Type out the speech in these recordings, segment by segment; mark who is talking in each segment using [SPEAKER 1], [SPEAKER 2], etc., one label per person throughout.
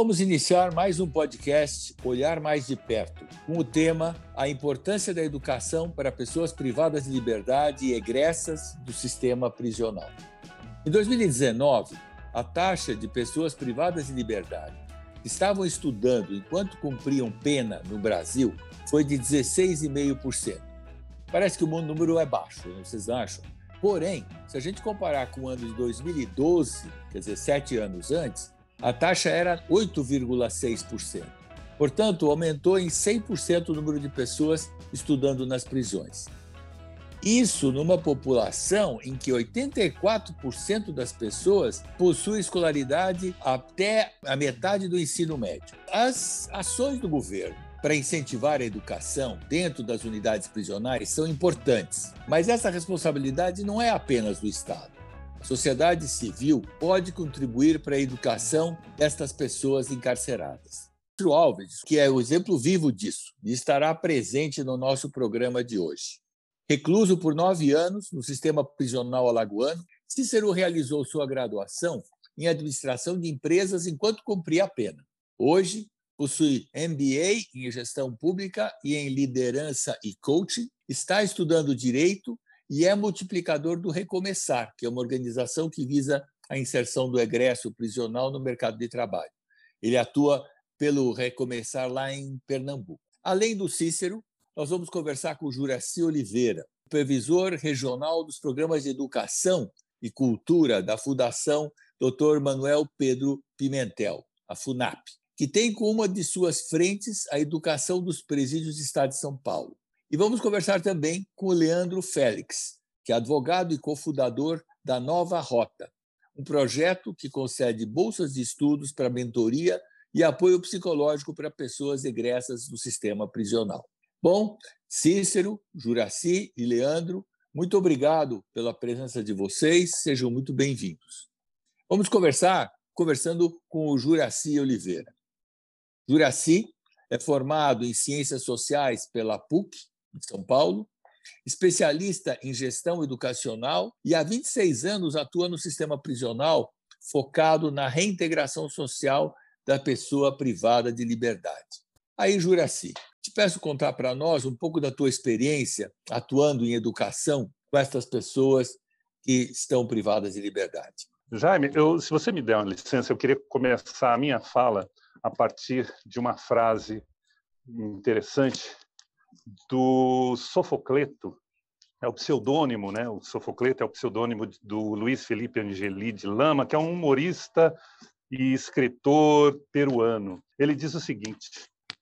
[SPEAKER 1] Vamos iniciar mais um podcast Olhar Mais de Perto, com o tema A importância da educação para pessoas privadas de liberdade e egressas do sistema prisional. Em 2019, a taxa de pessoas privadas de liberdade que estavam estudando enquanto cumpriam pena no Brasil foi de 16,5%. Parece que o número é baixo, não vocês acham? Porém, se a gente comparar com o ano de 2012, quer dizer, sete anos antes, a taxa era 8,6%. Portanto, aumentou em 100% o número de pessoas estudando nas prisões. Isso numa população em que 84% das pessoas possuem escolaridade até a metade do ensino médio. As ações do governo para incentivar a educação dentro das unidades prisionais são importantes, mas essa responsabilidade não é apenas do Estado. Sociedade civil pode contribuir para a educação destas pessoas encarceradas. O Alves, que é o exemplo vivo disso, estará presente no nosso programa de hoje. Recluso por nove anos no sistema prisional alagoano, Cícero realizou sua graduação em administração de empresas enquanto cumpria a pena. Hoje, possui MBA em gestão pública e em liderança e coaching, está estudando direito e é multiplicador do Recomeçar, que é uma organização que visa a inserção do egresso prisional no mercado de trabalho. Ele atua pelo Recomeçar lá em Pernambuco. Além do Cícero, nós vamos conversar com o Juraci Oliveira, supervisor regional dos programas de educação e cultura da Fundação Dr. Manuel Pedro Pimentel, a FUNAP, que tem como uma de suas frentes a educação dos presídios do Estado de São Paulo. E vamos conversar também com o Leandro Félix, que é advogado e cofundador da Nova Rota, um projeto que concede bolsas de estudos para mentoria e apoio psicológico para pessoas egressas do sistema prisional. Bom, Cícero, Juraci e Leandro, muito obrigado pela presença de vocês, sejam muito bem-vindos. Vamos conversar conversando com o Juraci Oliveira. Juraci é formado em Ciências Sociais pela PUC de São Paulo, especialista em gestão educacional e há 26 anos atua no sistema prisional focado na reintegração social da pessoa privada de liberdade. Aí, Juraci, te peço contar para nós um pouco da tua experiência atuando em educação com essas pessoas que estão privadas de liberdade.
[SPEAKER 2] Jaime, eu, se você me der uma licença, eu queria começar a minha fala a partir de uma frase interessante do Sofocleto, é o pseudônimo, né? O Sofocleto é o pseudônimo do Luiz Felipe Angeli de Lama, que é um humorista e escritor peruano. Ele diz o seguinte: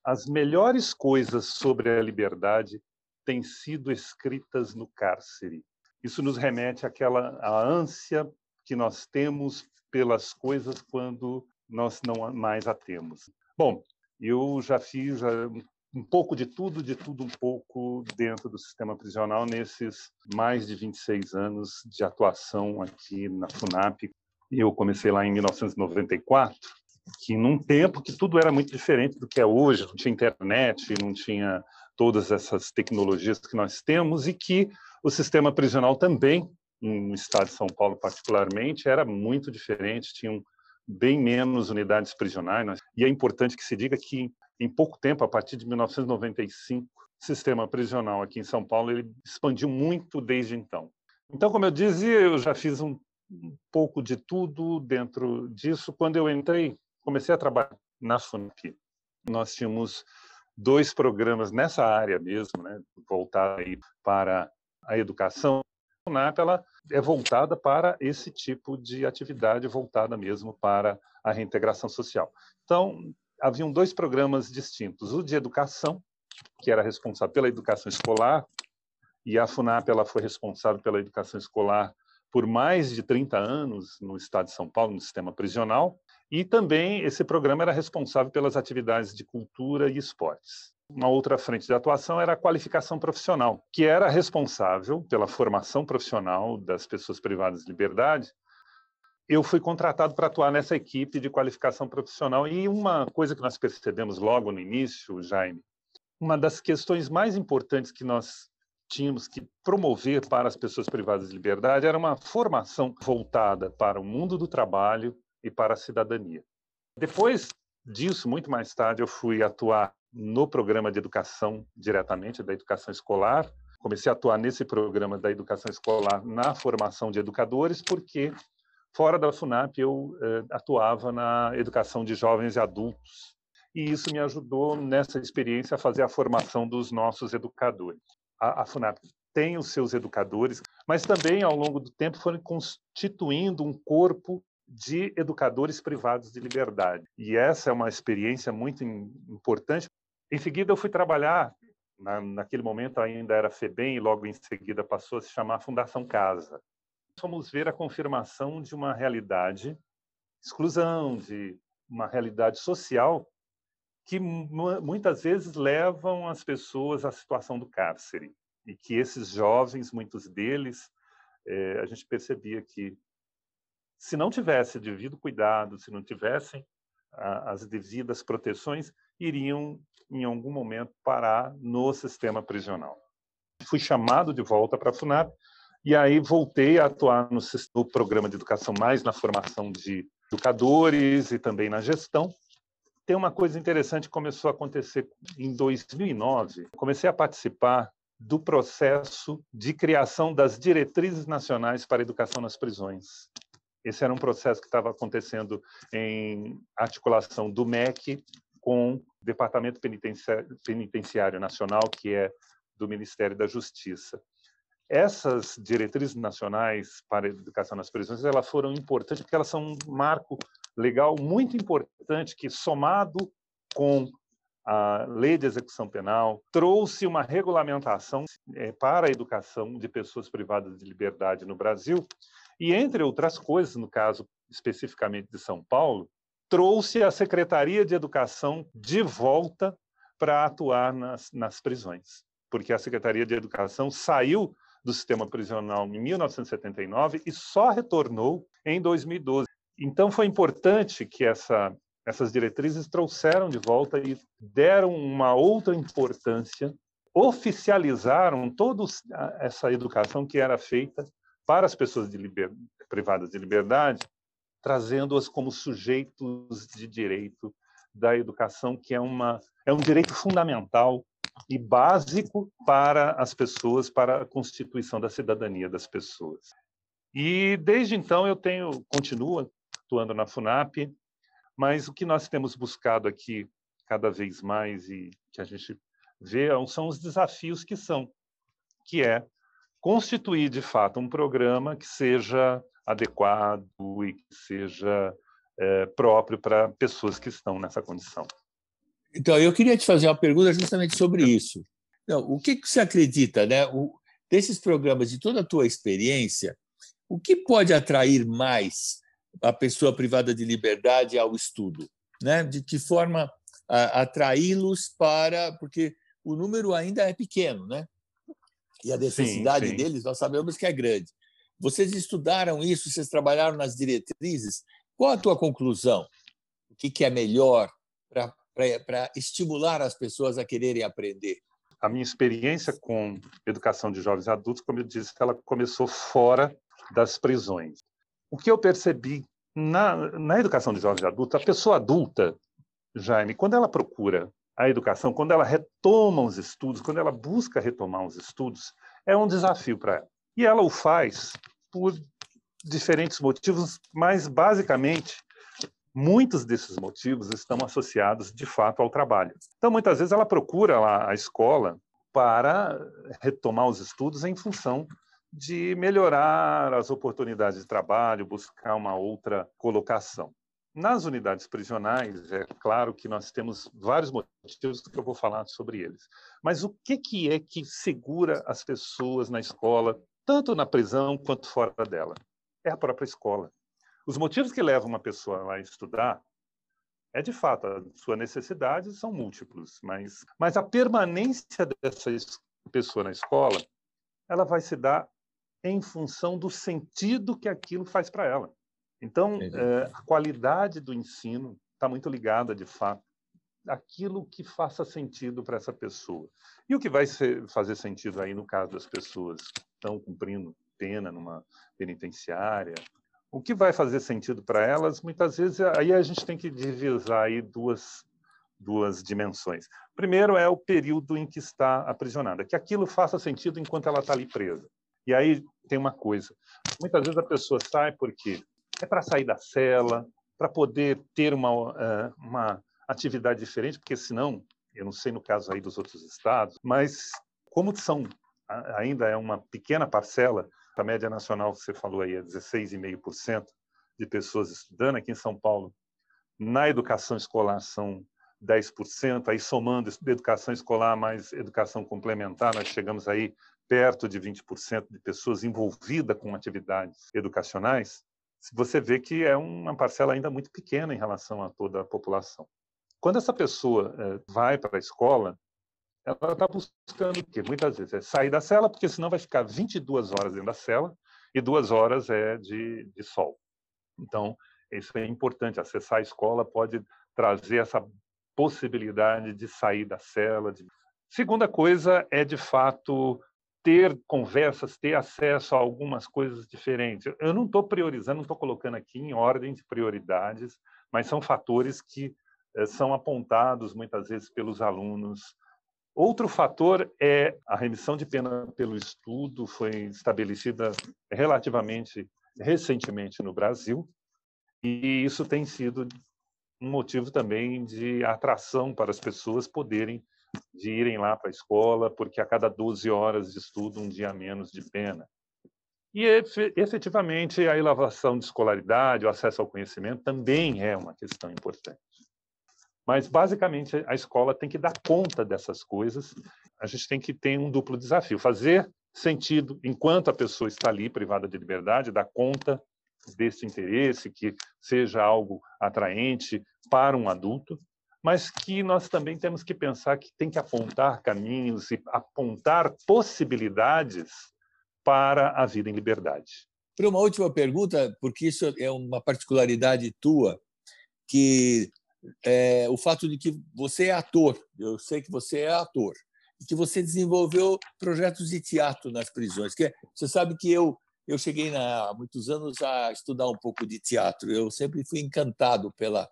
[SPEAKER 2] as melhores coisas sobre a liberdade têm sido escritas no cárcere. Isso nos remete àquela à ânsia que nós temos pelas coisas quando nós não mais a temos. Bom, eu já fiz um pouco de tudo, de tudo um pouco dentro do sistema prisional nesses mais de 26 anos de atuação aqui na FUNAP. Eu comecei lá em 1994, que num tempo que tudo era muito diferente do que é hoje, não tinha internet, não tinha todas essas tecnologias que nós temos e que o sistema prisional também, no estado de São Paulo particularmente, era muito diferente, tinham bem menos unidades prisionais. E é importante que se diga que em pouco tempo, a partir de 1995, o sistema prisional aqui em São Paulo ele expandiu muito desde então. Então, como eu dizia, eu já fiz um, pouco de tudo dentro disso. Quando eu entrei, comecei a trabalhar na FUNAP. Nós tínhamos dois programas nessa área mesmo, né, voltada aí para a educação. A ela é voltada para esse tipo de atividade, voltada mesmo para a reintegração social. Então, haviam dois programas distintos. O de educação, que era responsável pela educação escolar, e a FUNAP ela foi responsável pela educação escolar por mais de 30 anos no estado de São Paulo, no sistema prisional, e também esse programa era responsável pelas atividades de cultura e esportes. Uma outra frente de atuação era a qualificação profissional, que era responsável pela formação profissional das pessoas privadas de liberdade, eu fui contratado para atuar nessa equipe de qualificação profissional. E uma coisa que nós percebemos logo no início, Jaime, uma das questões mais importantes que nós tínhamos que promover para as pessoas privadas de liberdade era uma formação voltada para o mundo do trabalho e para a cidadania. Depois disso, muito mais tarde, eu fui atuar no programa de educação diretamente, da educação escolar. Comecei a atuar nesse programa da educação escolar na formação de educadores, porque fora da FUNAP eu eh, atuava na educação de jovens e adultos. E isso me ajudou nessa experiência a fazer a formação dos nossos educadores. A, a FUNAP tem os seus educadores, mas também ao longo do tempo foram constituindo um corpo de educadores privados de liberdade. E essa é uma experiência muito importante. Em seguida, eu fui trabalhar, na, naquele momento ainda era FEBEM, e logo em seguida passou a se chamar Fundação Casa. Fomos ver a confirmação de uma realidade, exclusão, de uma realidade social que muitas vezes levam as pessoas à situação do cárcere. E que esses jovens, muitos deles, é, a gente percebia que se não tivesse devido cuidado, se não tivessem as devidas proteções, iriam em algum momento parar no sistema prisional. Fui chamado de volta para a FUNAP e aí voltei a atuar no, no programa de educação mais na formação de educadores e também na gestão. Tem uma coisa interessante que começou a acontecer em 2009. Comecei a participar do processo de criação das diretrizes nacionais para a educação nas prisões. Esse era um processo que estava acontecendo em articulação do MEC com o Departamento Penitenciário Nacional, que é do Ministério da Justiça. Essas diretrizes nacionais para a educação nas prisões, elas foram importantes porque elas são um marco legal muito importante que somado com a lei de execução penal trouxe uma regulamentação é, para a educação de pessoas privadas de liberdade no Brasil. E, entre outras coisas, no caso especificamente de São Paulo, trouxe a Secretaria de Educação de volta para atuar nas, nas prisões, porque a Secretaria de Educação saiu do sistema prisional em 1979 e só retornou em 2012. Então, foi importante que essa, essas diretrizes trouxeram de volta e deram uma outra importância, oficializaram toda essa educação que era feita para as pessoas de liber... privadas de liberdade, trazendo-as como sujeitos de direito da educação, que é, uma, é um direito fundamental e básico para as pessoas, para a constituição da cidadania das pessoas. E desde então eu tenho continuo atuando na Funap, mas o que nós temos buscado aqui cada vez mais e que a gente vê são os desafios que são, que é constituir de fato um programa que seja adequado e que seja é, próprio para pessoas que estão nessa condição.
[SPEAKER 1] Então, eu queria te fazer uma pergunta justamente sobre isso. Então, o que, que você acredita, né? O, desses programas, de toda a tua experiência, o que pode atrair mais a pessoa privada de liberdade ao estudo? Né? De que forma atraí-los para. Porque o número ainda é pequeno, né? e a necessidade sim, sim. deles, nós sabemos que é grande. Vocês estudaram isso, vocês trabalharam nas diretrizes. Qual a tua conclusão? O que é melhor para estimular as pessoas a quererem aprender?
[SPEAKER 2] A minha experiência com educação de jovens adultos, como eu disse, ela começou fora das prisões. O que eu percebi na, na educação de jovens adultos, a pessoa adulta, Jaime, quando ela procura a educação, quando ela retoma os estudos, quando ela busca retomar os estudos, é um desafio para ela. E ela o faz por diferentes motivos, mas basicamente muitos desses motivos estão associados de fato ao trabalho. Então, muitas vezes ela procura lá a escola para retomar os estudos em função de melhorar as oportunidades de trabalho, buscar uma outra colocação. Nas unidades prisionais, é claro que nós temos vários motivos que eu vou falar sobre eles. Mas o que, que é que segura as pessoas na escola, tanto na prisão quanto fora dela? É a própria escola. Os motivos que levam uma pessoa a estudar é de fato, a sua necessidade são múltiplos, mas, mas a permanência dessa pessoa na escola, ela vai se dar em função do sentido que aquilo faz para ela. Então, é, a qualidade do ensino está muito ligada, de fato, àquilo que faça sentido para essa pessoa. E o que vai ser, fazer sentido aí no caso das pessoas que estão cumprindo pena numa penitenciária O que vai fazer sentido para elas, muitas vezes, aí a gente tem que divisar aí duas, duas dimensões. Primeiro é o período em que está aprisionada, que aquilo faça sentido enquanto ela está ali presa. E aí tem uma coisa: muitas vezes a pessoa sai porque é para sair da cela, para poder ter uma, eh, uma atividade diferente, porque senão, eu não sei no caso aí dos outros estados, mas como são ainda é uma pequena parcela, a média nacional você falou aí é 16,5% de pessoas estudando aqui em São Paulo. Na educação escolar são 10%, aí somando educação escolar mais educação complementar, nós chegamos aí perto de 20% de pessoas envolvidas com atividades educacionais. Você vê que é uma parcela ainda muito pequena em relação a toda a população. Quando essa pessoa é, vai para a escola, ela está buscando o quê? Muitas vezes é sair da cela, porque senão vai ficar 22 horas dentro da cela e duas horas é de, de sol. Então, isso é importante. Acessar a escola pode trazer essa possibilidade de sair da cela. De... Segunda coisa é, de fato, ter conversas, ter acesso a algumas coisas diferentes. Eu não estou priorizando, não estou colocando aqui em ordem de prioridades, mas são fatores que eh, são apontados muitas vezes pelos alunos Outro fator é a remissão de pena pelo estudo, foi estabelecida relativamente recentemente no Brasil, e isso tem sido um motivo também de atração para as pessoas poderem de irem lá para a escola, porque a cada 12 horas de estudo, um dia menos de pena. E efetivamente a elevação de escolaridade, o acesso ao conhecimento também é uma questão importante. Mas, basicamente, a escola tem que dar conta dessas coisas. A gente tem que ter um duplo desafio: fazer sentido enquanto a pessoa está ali privada de liberdade, dar conta desse interesse, que seja algo atraente para um adulto, mas que nós também temos que pensar que tem que apontar caminhos e apontar possibilidades para a vida em liberdade.
[SPEAKER 1] Para uma última pergunta, porque isso é uma particularidade tua, que é, o fato de que você é ator, eu sei que você é ator, e que você desenvolveu projetos de teatro nas prisões. Que é, você sabe que eu eu cheguei na, há muitos anos a estudar um pouco de teatro. Eu sempre fui encantado pela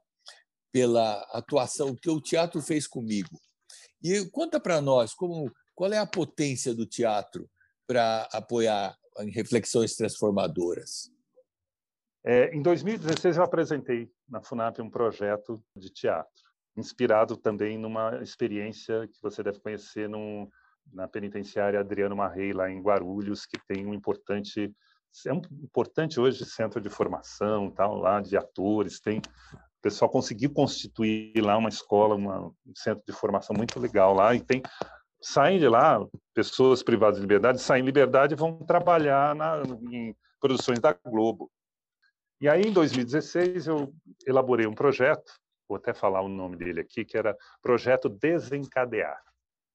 [SPEAKER 1] pela atuação que o teatro fez comigo. E conta para nós como qual é a potência do teatro para apoiar reflexões transformadoras.
[SPEAKER 2] É, em 2016, eu apresentei na FUNAP um projeto de teatro, inspirado também numa experiência que você deve conhecer num, na penitenciária Adriano Marrei, lá em Guarulhos, que tem um importante é um importante hoje centro de formação tal lá de atores tem o pessoal conseguiu constituir lá uma escola uma, um centro de formação muito legal lá e tem saem de lá pessoas privadas de liberdade saem de liberdade e vão trabalhar na, em produções da Globo e aí, em 2016, eu elaborei um projeto, vou até falar o nome dele aqui, que era Projeto Desencadear.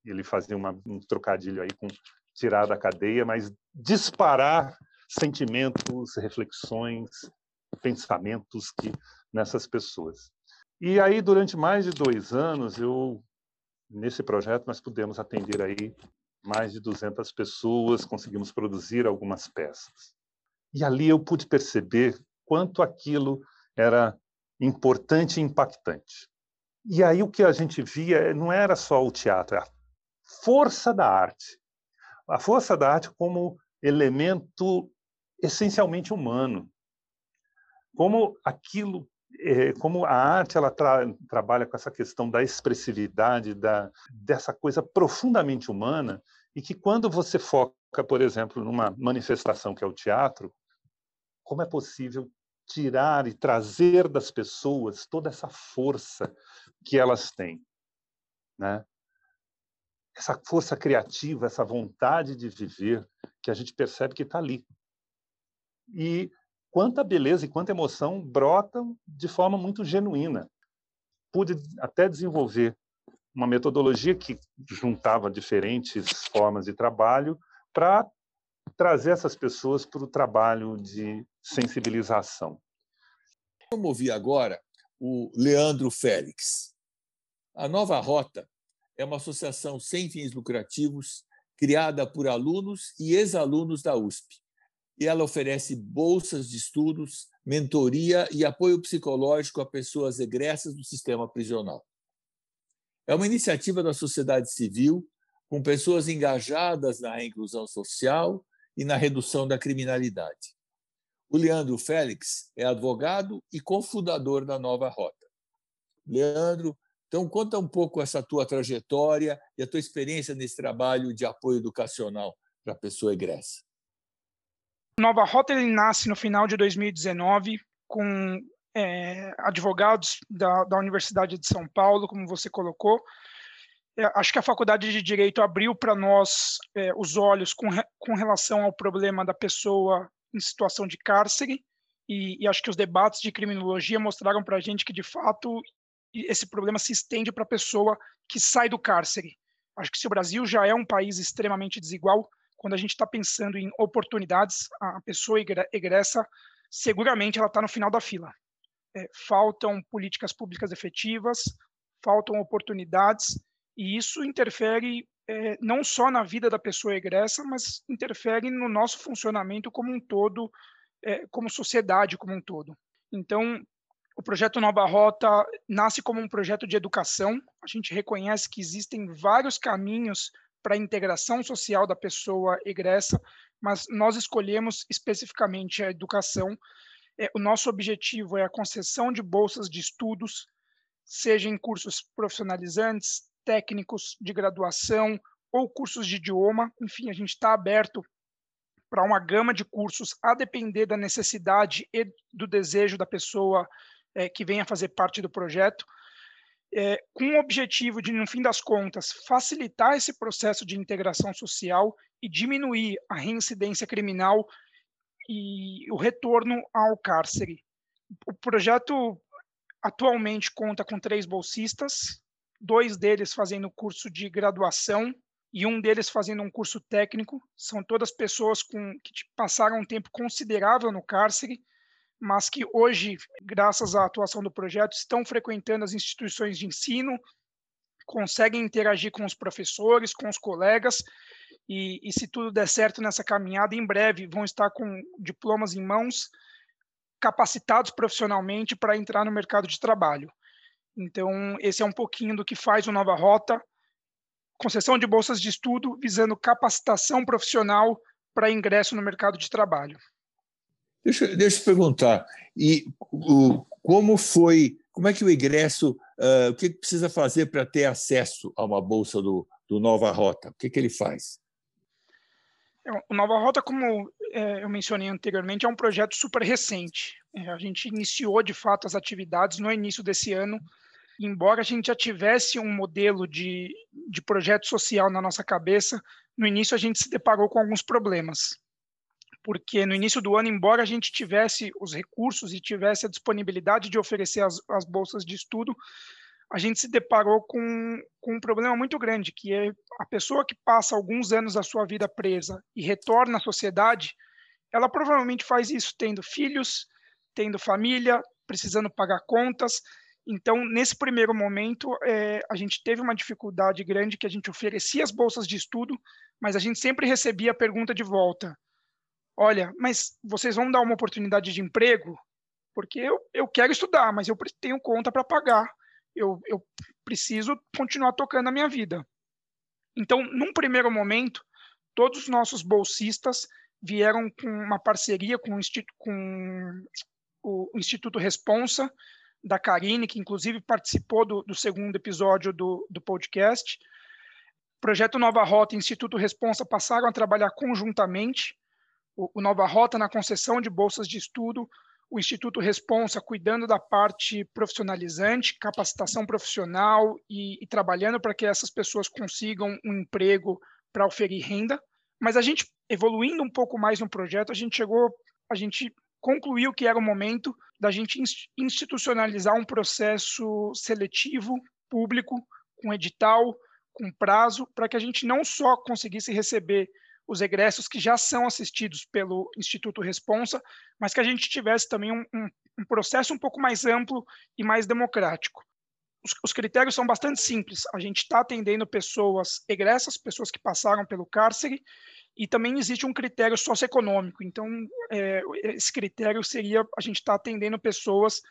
[SPEAKER 2] Ele fazia uma, um trocadilho aí com tirar da cadeia, mas disparar sentimentos, reflexões, pensamentos que nessas pessoas. E aí, durante mais de dois anos, eu nesse projeto nós pudemos atender aí mais de 200 pessoas, conseguimos produzir algumas peças. E ali eu pude perceber quanto aquilo era importante e impactante. E aí o que a gente via não era só o teatro, era a força da arte. A força da arte como elemento essencialmente humano. Como aquilo é, como a arte ela tra trabalha com essa questão da expressividade, da, dessa coisa profundamente humana, e que quando você foca, por exemplo, numa manifestação que é o teatro, como é possível tirar e trazer das pessoas toda essa força que elas têm, né? Essa força criativa, essa vontade de viver que a gente percebe que está ali. E quanta beleza e quanta emoção brotam de forma muito genuína. Pude até desenvolver uma metodologia que juntava diferentes formas de trabalho para trazer essas pessoas para o trabalho de sensibilização.
[SPEAKER 1] Vamos ouvir agora o Leandro Félix. A Nova Rota é uma associação sem fins lucrativos criada por alunos e ex-alunos da USP. E ela oferece bolsas de estudos mentoria e apoio psicológico a pessoas egressas do sistema prisional. É uma iniciativa da sociedade civil com pessoas engajadas na inclusão social e na redução da criminalidade. O Leandro Félix é advogado e cofundador da Nova Rota. Leandro, então conta um pouco essa tua trajetória e a tua experiência nesse trabalho de apoio educacional para a pessoa egressa.
[SPEAKER 3] Nova Rota ele nasce no final de 2019 com é, advogados da, da Universidade de São Paulo, como você colocou. É, acho que a Faculdade de Direito abriu para nós é, os olhos com, com relação ao problema da pessoa em situação de cárcere, e, e acho que os debates de criminologia mostraram para a gente que, de fato, esse problema se estende para a pessoa que sai do cárcere. Acho que se o Brasil já é um país extremamente desigual, quando a gente está pensando em oportunidades, a pessoa egressa, seguramente ela está no final da fila. É, faltam políticas públicas efetivas, faltam oportunidades, e isso interfere é, não só na vida da pessoa egressa, mas interfere no nosso funcionamento como um todo, é, como sociedade como um todo. Então, o projeto Nova Rota nasce como um projeto de educação. A gente reconhece que existem vários caminhos para a integração social da pessoa egressa, mas nós escolhemos especificamente a educação. É, o nosso objetivo é a concessão de bolsas de estudos, seja em cursos profissionalizantes, técnicos de graduação ou cursos de idioma. Enfim, a gente está aberto para uma gama de cursos a depender da necessidade e do desejo da pessoa é, que venha fazer parte do projeto é, com o objetivo de, no fim das contas, facilitar esse processo de integração social e diminuir a reincidência criminal e o retorno ao cárcere. O projeto atualmente conta com três bolsistas, dois deles fazendo curso de graduação e um deles fazendo um curso técnico. São todas pessoas com, que passaram um tempo considerável no cárcere mas que hoje, graças à atuação do projeto, estão frequentando as instituições de ensino, conseguem interagir com os professores, com os colegas, e, e se tudo der certo nessa caminhada, em breve vão estar com diplomas em mãos, capacitados profissionalmente para entrar no mercado de trabalho. Então, esse é um pouquinho do que faz o Nova Rota, concessão de bolsas de estudo visando capacitação profissional para ingresso no mercado de trabalho.
[SPEAKER 1] Deixa, deixa eu perguntar, e o, como foi, como é que o ingresso, uh, o que precisa fazer para ter acesso a uma bolsa do, do Nova Rota? O que, que ele faz?
[SPEAKER 3] É, o Nova Rota, como é, eu mencionei anteriormente, é um projeto super recente. É, a gente iniciou, de fato, as atividades no início desse ano, embora a gente já tivesse um modelo de, de projeto social na nossa cabeça, no início a gente se deparou com alguns problemas. Porque no início do ano, embora a gente tivesse os recursos e tivesse a disponibilidade de oferecer as, as bolsas de estudo, a gente se deparou com, com um problema muito grande, que é a pessoa que passa alguns anos da sua vida presa e retorna à sociedade, ela provavelmente faz isso tendo filhos, tendo família, precisando pagar contas. Então, nesse primeiro momento, é, a gente teve uma dificuldade grande que a gente oferecia as bolsas de estudo, mas a gente sempre recebia a pergunta de volta: olha, mas vocês vão dar uma oportunidade de emprego? Porque eu, eu quero estudar, mas eu tenho conta para pagar. Eu, eu preciso continuar tocando a minha vida. Então, num primeiro momento, todos os nossos bolsistas vieram com uma parceria com com o Instituto Responsa, da Karine, que inclusive participou do, do segundo episódio do, do podcast. Projeto Nova Rota e Instituto Responsa passaram a trabalhar conjuntamente o, Nova Rota na concessão de bolsas de estudo, o Instituto Responsa cuidando da parte profissionalizante, capacitação profissional e, e trabalhando para que essas pessoas consigam um emprego para oferir renda. Mas a gente, evoluindo um pouco mais no projeto, a gente chegou, a gente concluiu que era o momento da gente institucionalizar um processo seletivo público, com edital, com prazo, para que a gente não só conseguisse receber os egressos que já são assistidos pelo Instituto Responsa, mas que a gente tivesse também um, um, um processo um pouco mais amplo e mais democrático. Os, os critérios são bastante simples. A gente está atendendo pessoas egressas, pessoas que passaram pelo cárcere, e também existe um critério socioeconômico. Então, é, esse critério seria a gente estar tá atendendo pessoas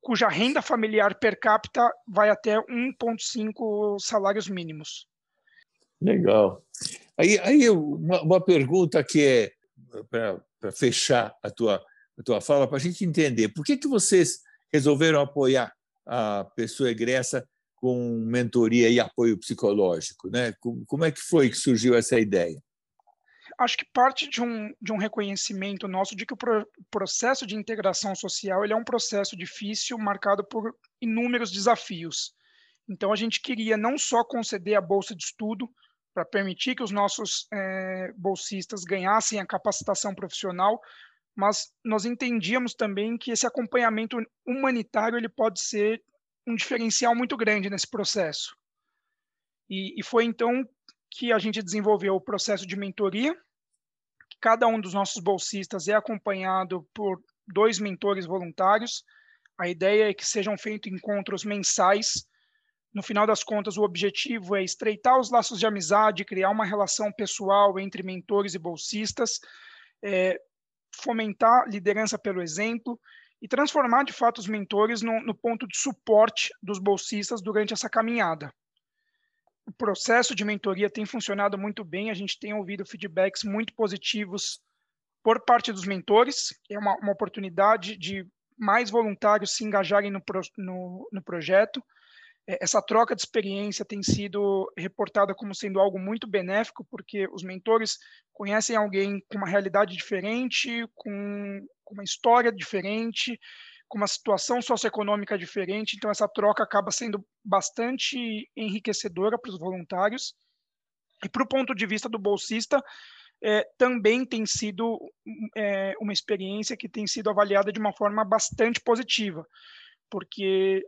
[SPEAKER 3] cuja renda familiar per capita vai até 1,5 salários mínimos.
[SPEAKER 1] Legal. Aí, aí uma, uma pergunta que é para fechar a tua, a tua fala, para a gente entender, por que, que vocês resolveram apoiar a pessoa egressa com mentoria e apoio psicológico? Né? Como é que foi que surgiu essa ideia?
[SPEAKER 3] Acho que parte de um, de um reconhecimento nosso de que o pro, processo de integração social ele é um processo difícil, marcado por inúmeros desafios. Então, a gente queria não só conceder a bolsa de estudo, para permitir que os nossos é, bolsistas ganhassem a capacitação profissional, mas nós entendíamos também que esse acompanhamento humanitário ele pode ser um diferencial muito grande nesse processo. E, e foi então que a gente desenvolveu o processo de mentoria. Cada um dos nossos bolsistas é acompanhado por dois mentores voluntários. A ideia é que sejam feitos encontros mensais no final das contas, o objetivo é estreitar os laços de amizade, criar uma relação pessoal entre mentores e bolsistas, é, fomentar liderança pelo exemplo e transformar, de fato, os mentores no, no ponto de suporte dos bolsistas durante essa caminhada. O processo de mentoria tem funcionado muito bem, a gente tem ouvido feedbacks muito positivos por parte dos mentores, é uma, uma oportunidade de mais voluntários se engajarem no, no, no projeto, é, essa troca de experiência tem sido reportada como sendo algo muito benéfico, porque os mentores conhecem alguém com uma realidade diferente, com, uma história diferente, com uma situação socioeconômica diferente, então essa troca acaba sendo bastante enriquecedora para os voluntários. E para o ponto de vista do bolsista, é, também tem sido é, uma experiência que tem sido avaliada de uma forma bastante positiva, porque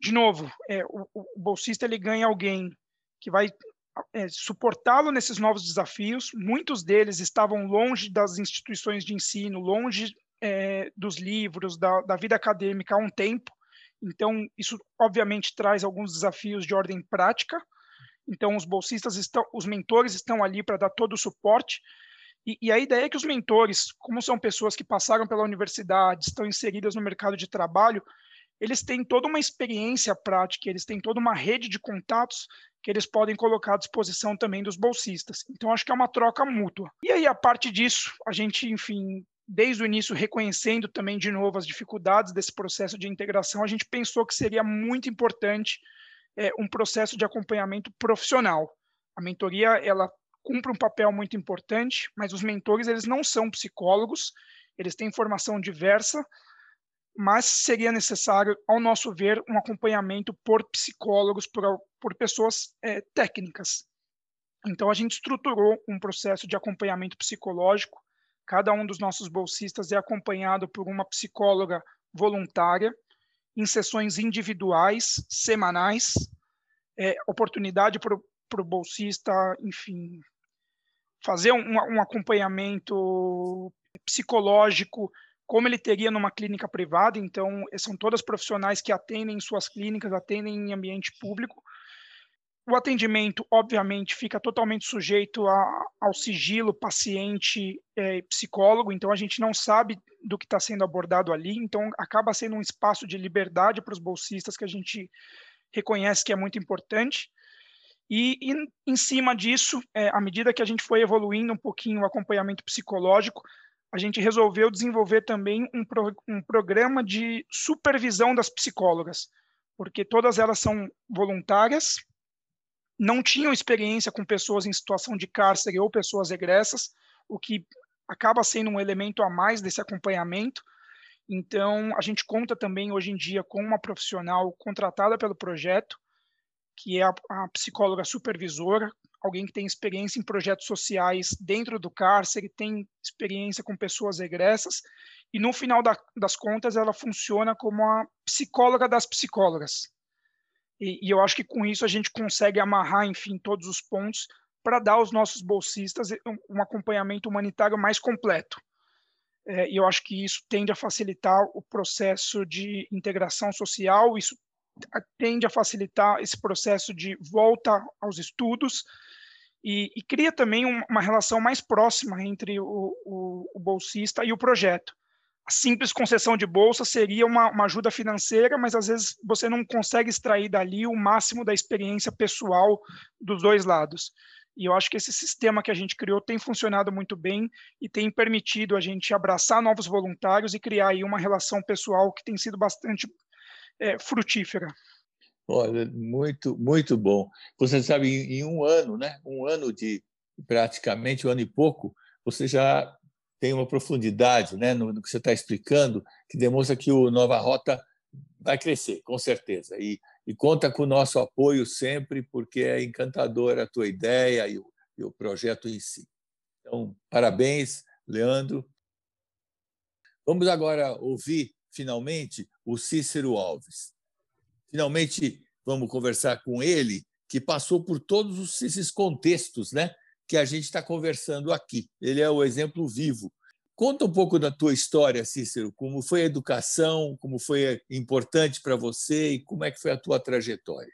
[SPEAKER 3] de novo, é, o, o, bolsista ele ganha alguém que vai é, suportá-lo nesses novos desafios. Muitos deles estavam longe das instituições de ensino, longe é, dos livros, da, da vida acadêmica há um tempo. Então, isso obviamente traz alguns desafios de ordem prática. Então, os bolsistas estão, os mentores estão ali para dar todo o suporte. E, e, a ideia é que os mentores, como são pessoas que passaram pela universidade, estão inseridas no mercado de trabalho, eles têm toda uma experiência prática, eles têm toda uma rede de contatos que eles podem colocar à disposição também dos bolsistas. Então, acho que é uma troca mútua. E aí, a parte disso, a gente, enfim, desde o início, reconhecendo também de novo as dificuldades desse processo de integração, a gente pensou que seria muito importante é, um processo de acompanhamento profissional. A mentoria, ela cumpre um papel muito importante, mas os mentores, eles não são psicólogos, eles têm formação diversa, mas seria necessário, ao nosso ver, um acompanhamento por psicólogos, por, por pessoas é, técnicas. Então, a gente estruturou um processo de acompanhamento psicológico. Cada um dos nossos bolsistas é acompanhado por uma psicóloga voluntária, em sessões individuais, semanais, é, oportunidade para o bolsista, enfim, fazer um, um acompanhamento psicológico como ele teria numa clínica privada, então são todas profissionais que atendem em suas clínicas, atendem em ambiente público. O atendimento, obviamente, fica totalmente sujeito a, ao sigilo paciente é, psicólogo, então a gente não sabe do que está sendo abordado ali, então acaba sendo um espaço de liberdade para os bolsistas que a gente reconhece que é muito importante. E, e em cima disso, é, à medida que a gente foi evoluindo um pouquinho o acompanhamento psicológico, a gente resolveu desenvolver também um, pro, um programa de supervisão das psicólogas, porque todas elas são voluntárias, não tinham experiência com pessoas em situação de cárcere ou pessoas egressas, o que acaba sendo um elemento a mais desse acompanhamento. Então, a gente conta também hoje em dia com uma profissional contratada pelo projeto, que é a, a psicóloga supervisora, alguém que tem experiência em projetos sociais dentro do cárcere, tem experiência com pessoas egressas, e no final da, das contas ela funciona como a psicóloga das psicólogas. E, e, eu acho que com isso a gente consegue amarrar, enfim, todos os pontos para dar aos nossos bolsistas um, um acompanhamento humanitário mais completo. É, e eu acho que isso tende a facilitar o processo de integração social, isso tende a facilitar esse processo de volta aos estudos, e, e cria também um, uma relação mais próxima entre o, o, o, bolsista e o projeto. A simples concessão de bolsa seria uma, uma ajuda financeira, mas às vezes você não consegue extrair dali o máximo da experiência pessoal dos dois lados. E eu acho que esse sistema que a gente criou tem funcionado muito bem e tem permitido a gente abraçar novos voluntários e criar aí uma relação pessoal que tem sido bastante é, frutífera.
[SPEAKER 1] Olha, muito, muito bom. Você sabe, em, um ano, né? Um ano de praticamente um ano e pouco, você já tem uma profundidade, né, no, no que você está explicando, que demonstra que o Nova Rota vai crescer, com certeza. E, e conta com o nosso apoio sempre, porque é encantadora a tua ideia e o, e o projeto em si. Então, parabéns, Leandro. Vamos agora ouvir, finalmente, o Cícero Alves finalmente vamos conversar com ele, que passou por todos esses contextos né, que a gente está conversando aqui. Ele é o exemplo vivo. Conta um pouco da tua história, Cícero, como foi a educação, como foi importante para você e como é que foi a tua trajetória.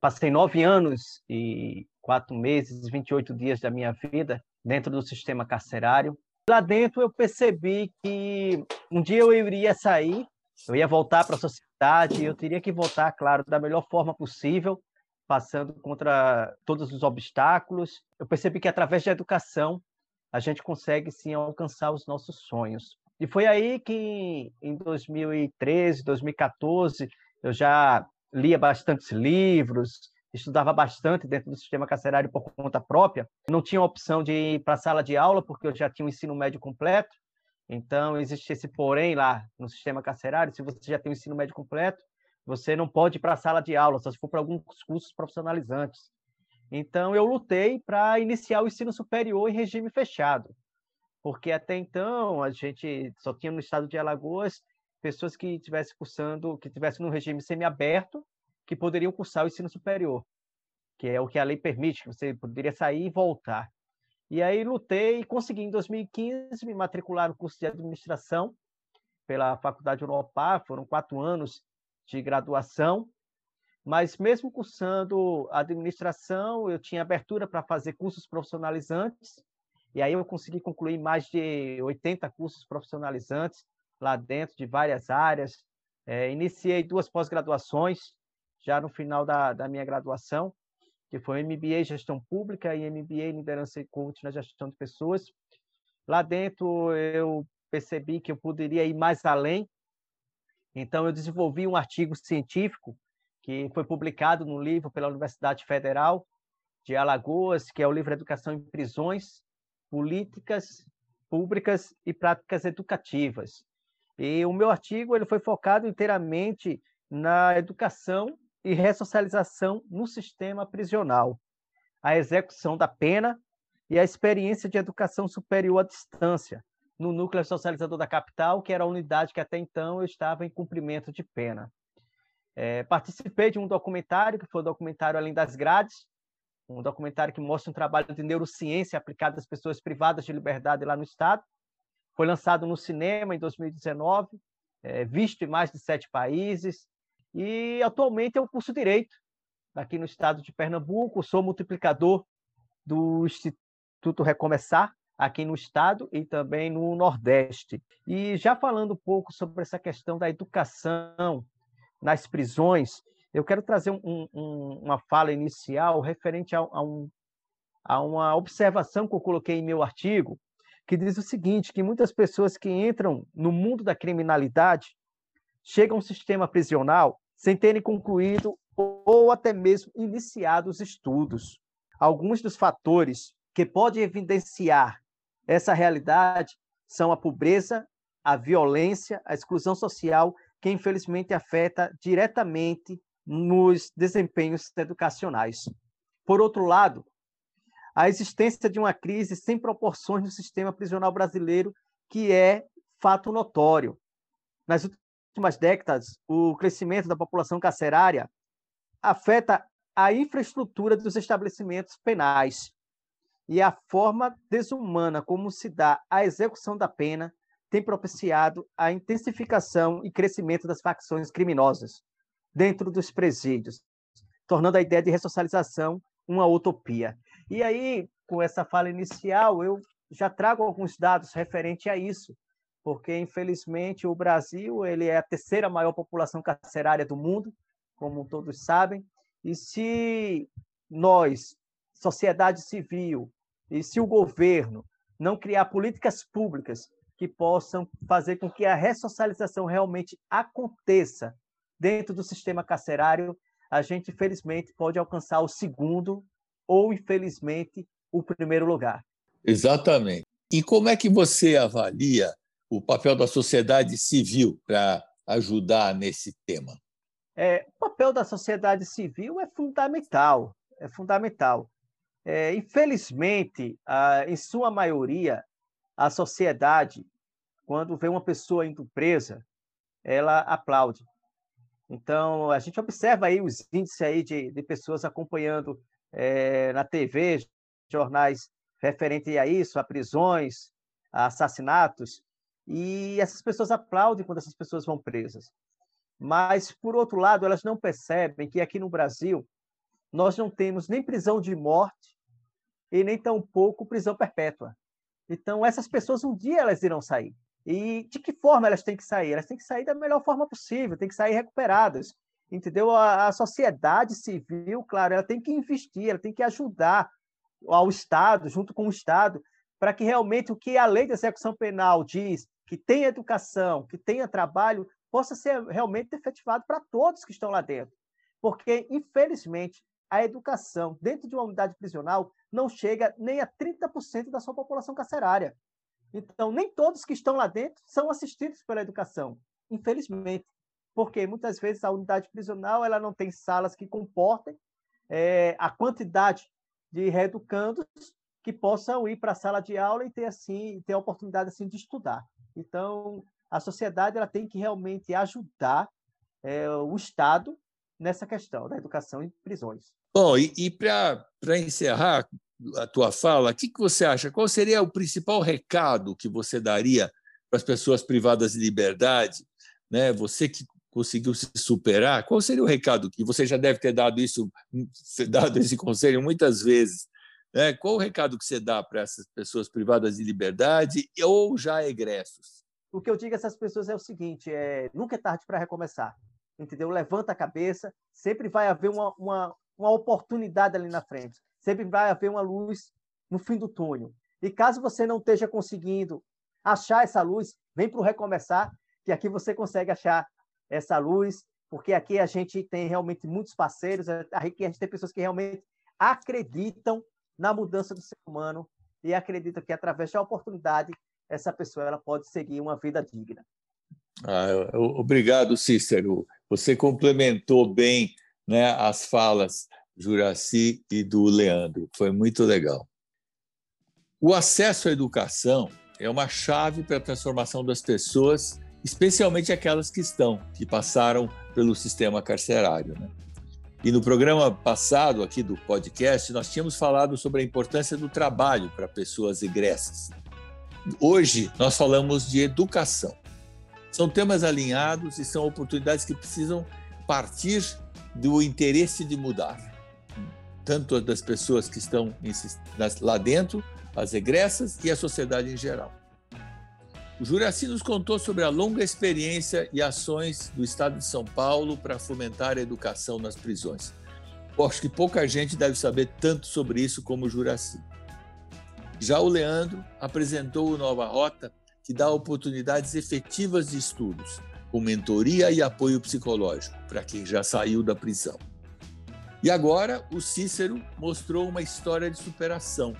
[SPEAKER 4] Passei nove anos e quatro meses, 28 dias da minha vida dentro do sistema carcerário. Lá dentro eu percebi que um dia eu iria sair, eu ia voltar para a sociedade eu teria que votar, claro, da melhor forma possível, passando contra todos os obstáculos. Eu percebi que através da educação a gente consegue sim alcançar os nossos sonhos. E foi aí que em 2013, 2014, eu já lia bastantes livros, estudava bastante dentro do sistema carcerário por conta própria. Não tinha opção de ir para a sala de aula, porque eu já tinha o ensino médio completo. Então, existe esse porém lá no sistema carcerário, se você já tem o ensino médio completo, você não pode ir para a sala de aula, só se for para alguns cursos profissionalizantes. Então, eu lutei para iniciar o ensino superior em regime fechado, porque até então a gente só tinha no estado de Alagoas pessoas que estivessem cursando, que estivessem no regime semiaberto, que poderiam cursar o ensino superior, que é o que a lei permite, que você poderia sair e voltar. E aí lutei e consegui em 2015 me matricular no curso de administração pela Faculdade Unopar, foram quatro anos de graduação, mas mesmo cursando administração, eu tinha abertura para fazer cursos profissionalizantes, e aí eu consegui concluir mais de 80 cursos profissionalizantes lá dentro, de várias áreas. É, iniciei duas pós-graduações já no final da, da minha graduação, que foi MBA Gestão Pública e MBA Liderança e Coach na Gestão de Pessoas. Lá dentro eu percebi que eu poderia ir mais além, então eu desenvolvi um artigo científico que foi publicado no livro pela Universidade Federal de Alagoas, que é o livro Educação em Prisões, Políticas Públicas e Práticas Educativas. E o meu artigo ele foi focado inteiramente na educação e ressocialização no sistema prisional, a execução da pena e a experiência de educação superior à distância, no núcleo socializador da capital, que era a unidade que até então eu estava em cumprimento de pena. É, participei de um documentário, que foi o documentário Além das Grades, um documentário que mostra um trabalho de neurociência aplicado às pessoas privadas de liberdade lá no Estado. Foi lançado no cinema em 2019, é, visto em mais de sete países, e atualmente eu curso Direito aqui no estado de Pernambuco, sou multiplicador do Instituto Recomeçar aqui no estado e também no Nordeste. E já falando um pouco sobre essa questão da educação nas prisões, eu quero trazer um, um, uma fala inicial referente a, a, um, a uma observação que eu coloquei em meu artigo, que diz o seguinte, que muitas pessoas que entram no mundo da criminalidade chegam ao sistema prisional sem terem concluído ou até mesmo iniciado os estudos. Alguns dos fatores que podem evidenciar essa realidade são a pobreza, a violência, a exclusão social, que infelizmente afeta diretamente nos desempenhos educacionais. Por outro lado, a existência de uma crise sem proporções no sistema prisional brasileiro, que é fato notório. Nas últimas décadas, o crescimento da população carcerária afeta a infraestrutura dos estabelecimentos penais e a forma desumana como se dá a execução da pena tem propiciado a intensificação e crescimento das facções criminosas dentro dos presídios, tornando a ideia de ressocialização uma utopia. E aí, com essa fala inicial, eu já trago alguns dados referente a isso, porque infelizmente o Brasil ele é a terceira maior população carcerária do mundo, como todos sabem, e se nós, sociedade civil, e se o governo não criar políticas públicas que possam fazer com que a ressocialização realmente aconteça dentro do sistema carcerário, a gente, infelizmente, pode alcançar o segundo ou, infelizmente, o primeiro lugar.
[SPEAKER 1] Exatamente. E como é que você avalia o papel da sociedade civil para ajudar nesse tema?
[SPEAKER 4] É, o papel da sociedade civil é fundamental, é fundamental. É, infelizmente, a, em sua maioria, a sociedade, quando vê uma pessoa indo presa, ela aplaude. Então, a gente observa aí os índices aí de, de pessoas acompanhando é, na TV, jornais referentes a isso, a prisões, a assassinatos, e essas pessoas aplaudem quando essas pessoas vão presas. Mas, por outro lado, elas não percebem que aqui no Brasil nós não temos nem prisão de morte e nem tampouco prisão perpétua. Então, essas pessoas um dia elas irão sair. E de que forma elas têm que sair? Elas têm que sair da melhor forma possível, têm que sair recuperadas. Entendeu? A, a sociedade civil, claro, ela tem que investir, ela tem que ajudar ao Estado, junto com o Estado, para que realmente o que a lei de execução penal diz, que tem educação, que tenha trabalho, possa ser realmente efetivado para todos que estão lá dentro. Porque, infelizmente, a educação dentro de uma unidade prisional não chega nem a 30% da sua população carcerária. Então, nem todos que estão lá dentro são assistidos pela educação, infelizmente, porque muitas vezes a unidade prisional ela não tem salas que comportem é, a quantidade de reeducandos que possam ir para a sala de aula e ter assim ter a oportunidade assim de estudar. Então, a sociedade ela tem que realmente ajudar é, o Estado nessa questão da educação em prisões.
[SPEAKER 1] Bom, e, e para encerrar, a tua fala, o que, que você acha? Qual seria o principal recado que você daria para as pessoas privadas de liberdade? Né? Você que conseguiu se superar, qual seria o recado que você já deve ter dado isso, dado esse conselho muitas vezes? Né? Qual o recado que você dá para essas pessoas privadas de liberdade ou já egressos?
[SPEAKER 4] O que eu digo a essas pessoas é o seguinte: é, nunca é tarde para recomeçar. Entendeu? Levanta a cabeça, sempre vai haver uma, uma, uma oportunidade ali na frente sempre vai haver uma luz no fim do túnel. E caso você não esteja conseguindo achar essa luz, vem para o Recomeçar, que aqui você consegue achar essa luz, porque aqui a gente tem realmente muitos parceiros, a gente tem pessoas que realmente acreditam na mudança do ser humano e acreditam que através da oportunidade essa pessoa ela pode seguir uma vida digna.
[SPEAKER 1] Ah, obrigado, Cícero. Você complementou bem né, as falas Juraci e do Leandro. Foi muito legal. O acesso à educação é uma chave para a transformação das pessoas, especialmente aquelas que estão, que passaram pelo sistema carcerário. Né? E no programa passado aqui do podcast, nós tínhamos falado sobre a importância do trabalho para pessoas egressas. Hoje, nós falamos de educação. São temas alinhados e são oportunidades que precisam partir do interesse de mudar tanto das pessoas que estão lá dentro, as egressas e a sociedade em geral. O Juraci nos contou sobre a longa experiência e ações do Estado de São Paulo para fomentar a educação nas prisões. Acho que pouca gente deve saber tanto sobre isso como o Juraci. Já o Leandro apresentou o Nova Rota, que dá oportunidades efetivas de estudos, com mentoria e apoio psicológico para quem já saiu da prisão. E agora o Cícero mostrou uma história de superação.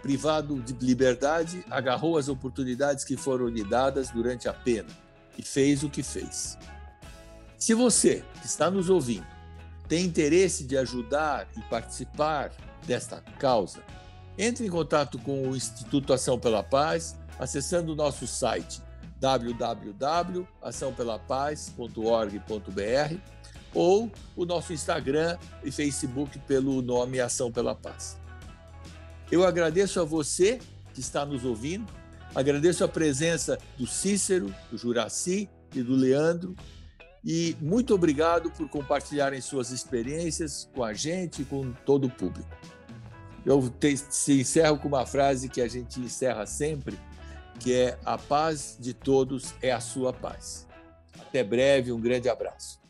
[SPEAKER 1] Privado de liberdade, agarrou as oportunidades que foram lhe dadas durante a pena e fez o que fez. Se você que está nos ouvindo tem interesse de ajudar e participar desta causa, entre em contato com o Instituto Ação pela Paz acessando o nosso site www.açãopelapaz.org.br ou o nosso Instagram e Facebook pelo nome Ação pela Paz. Eu agradeço a você que está nos ouvindo, agradeço a presença do Cícero, do Juraci e do Leandro, e muito obrigado por compartilharem suas experiências com a gente e com todo o público. eu te, se encerro com uma frase que a gente encerra sempre, que é a paz de todos é a sua paz. Até breve, um grande abraço.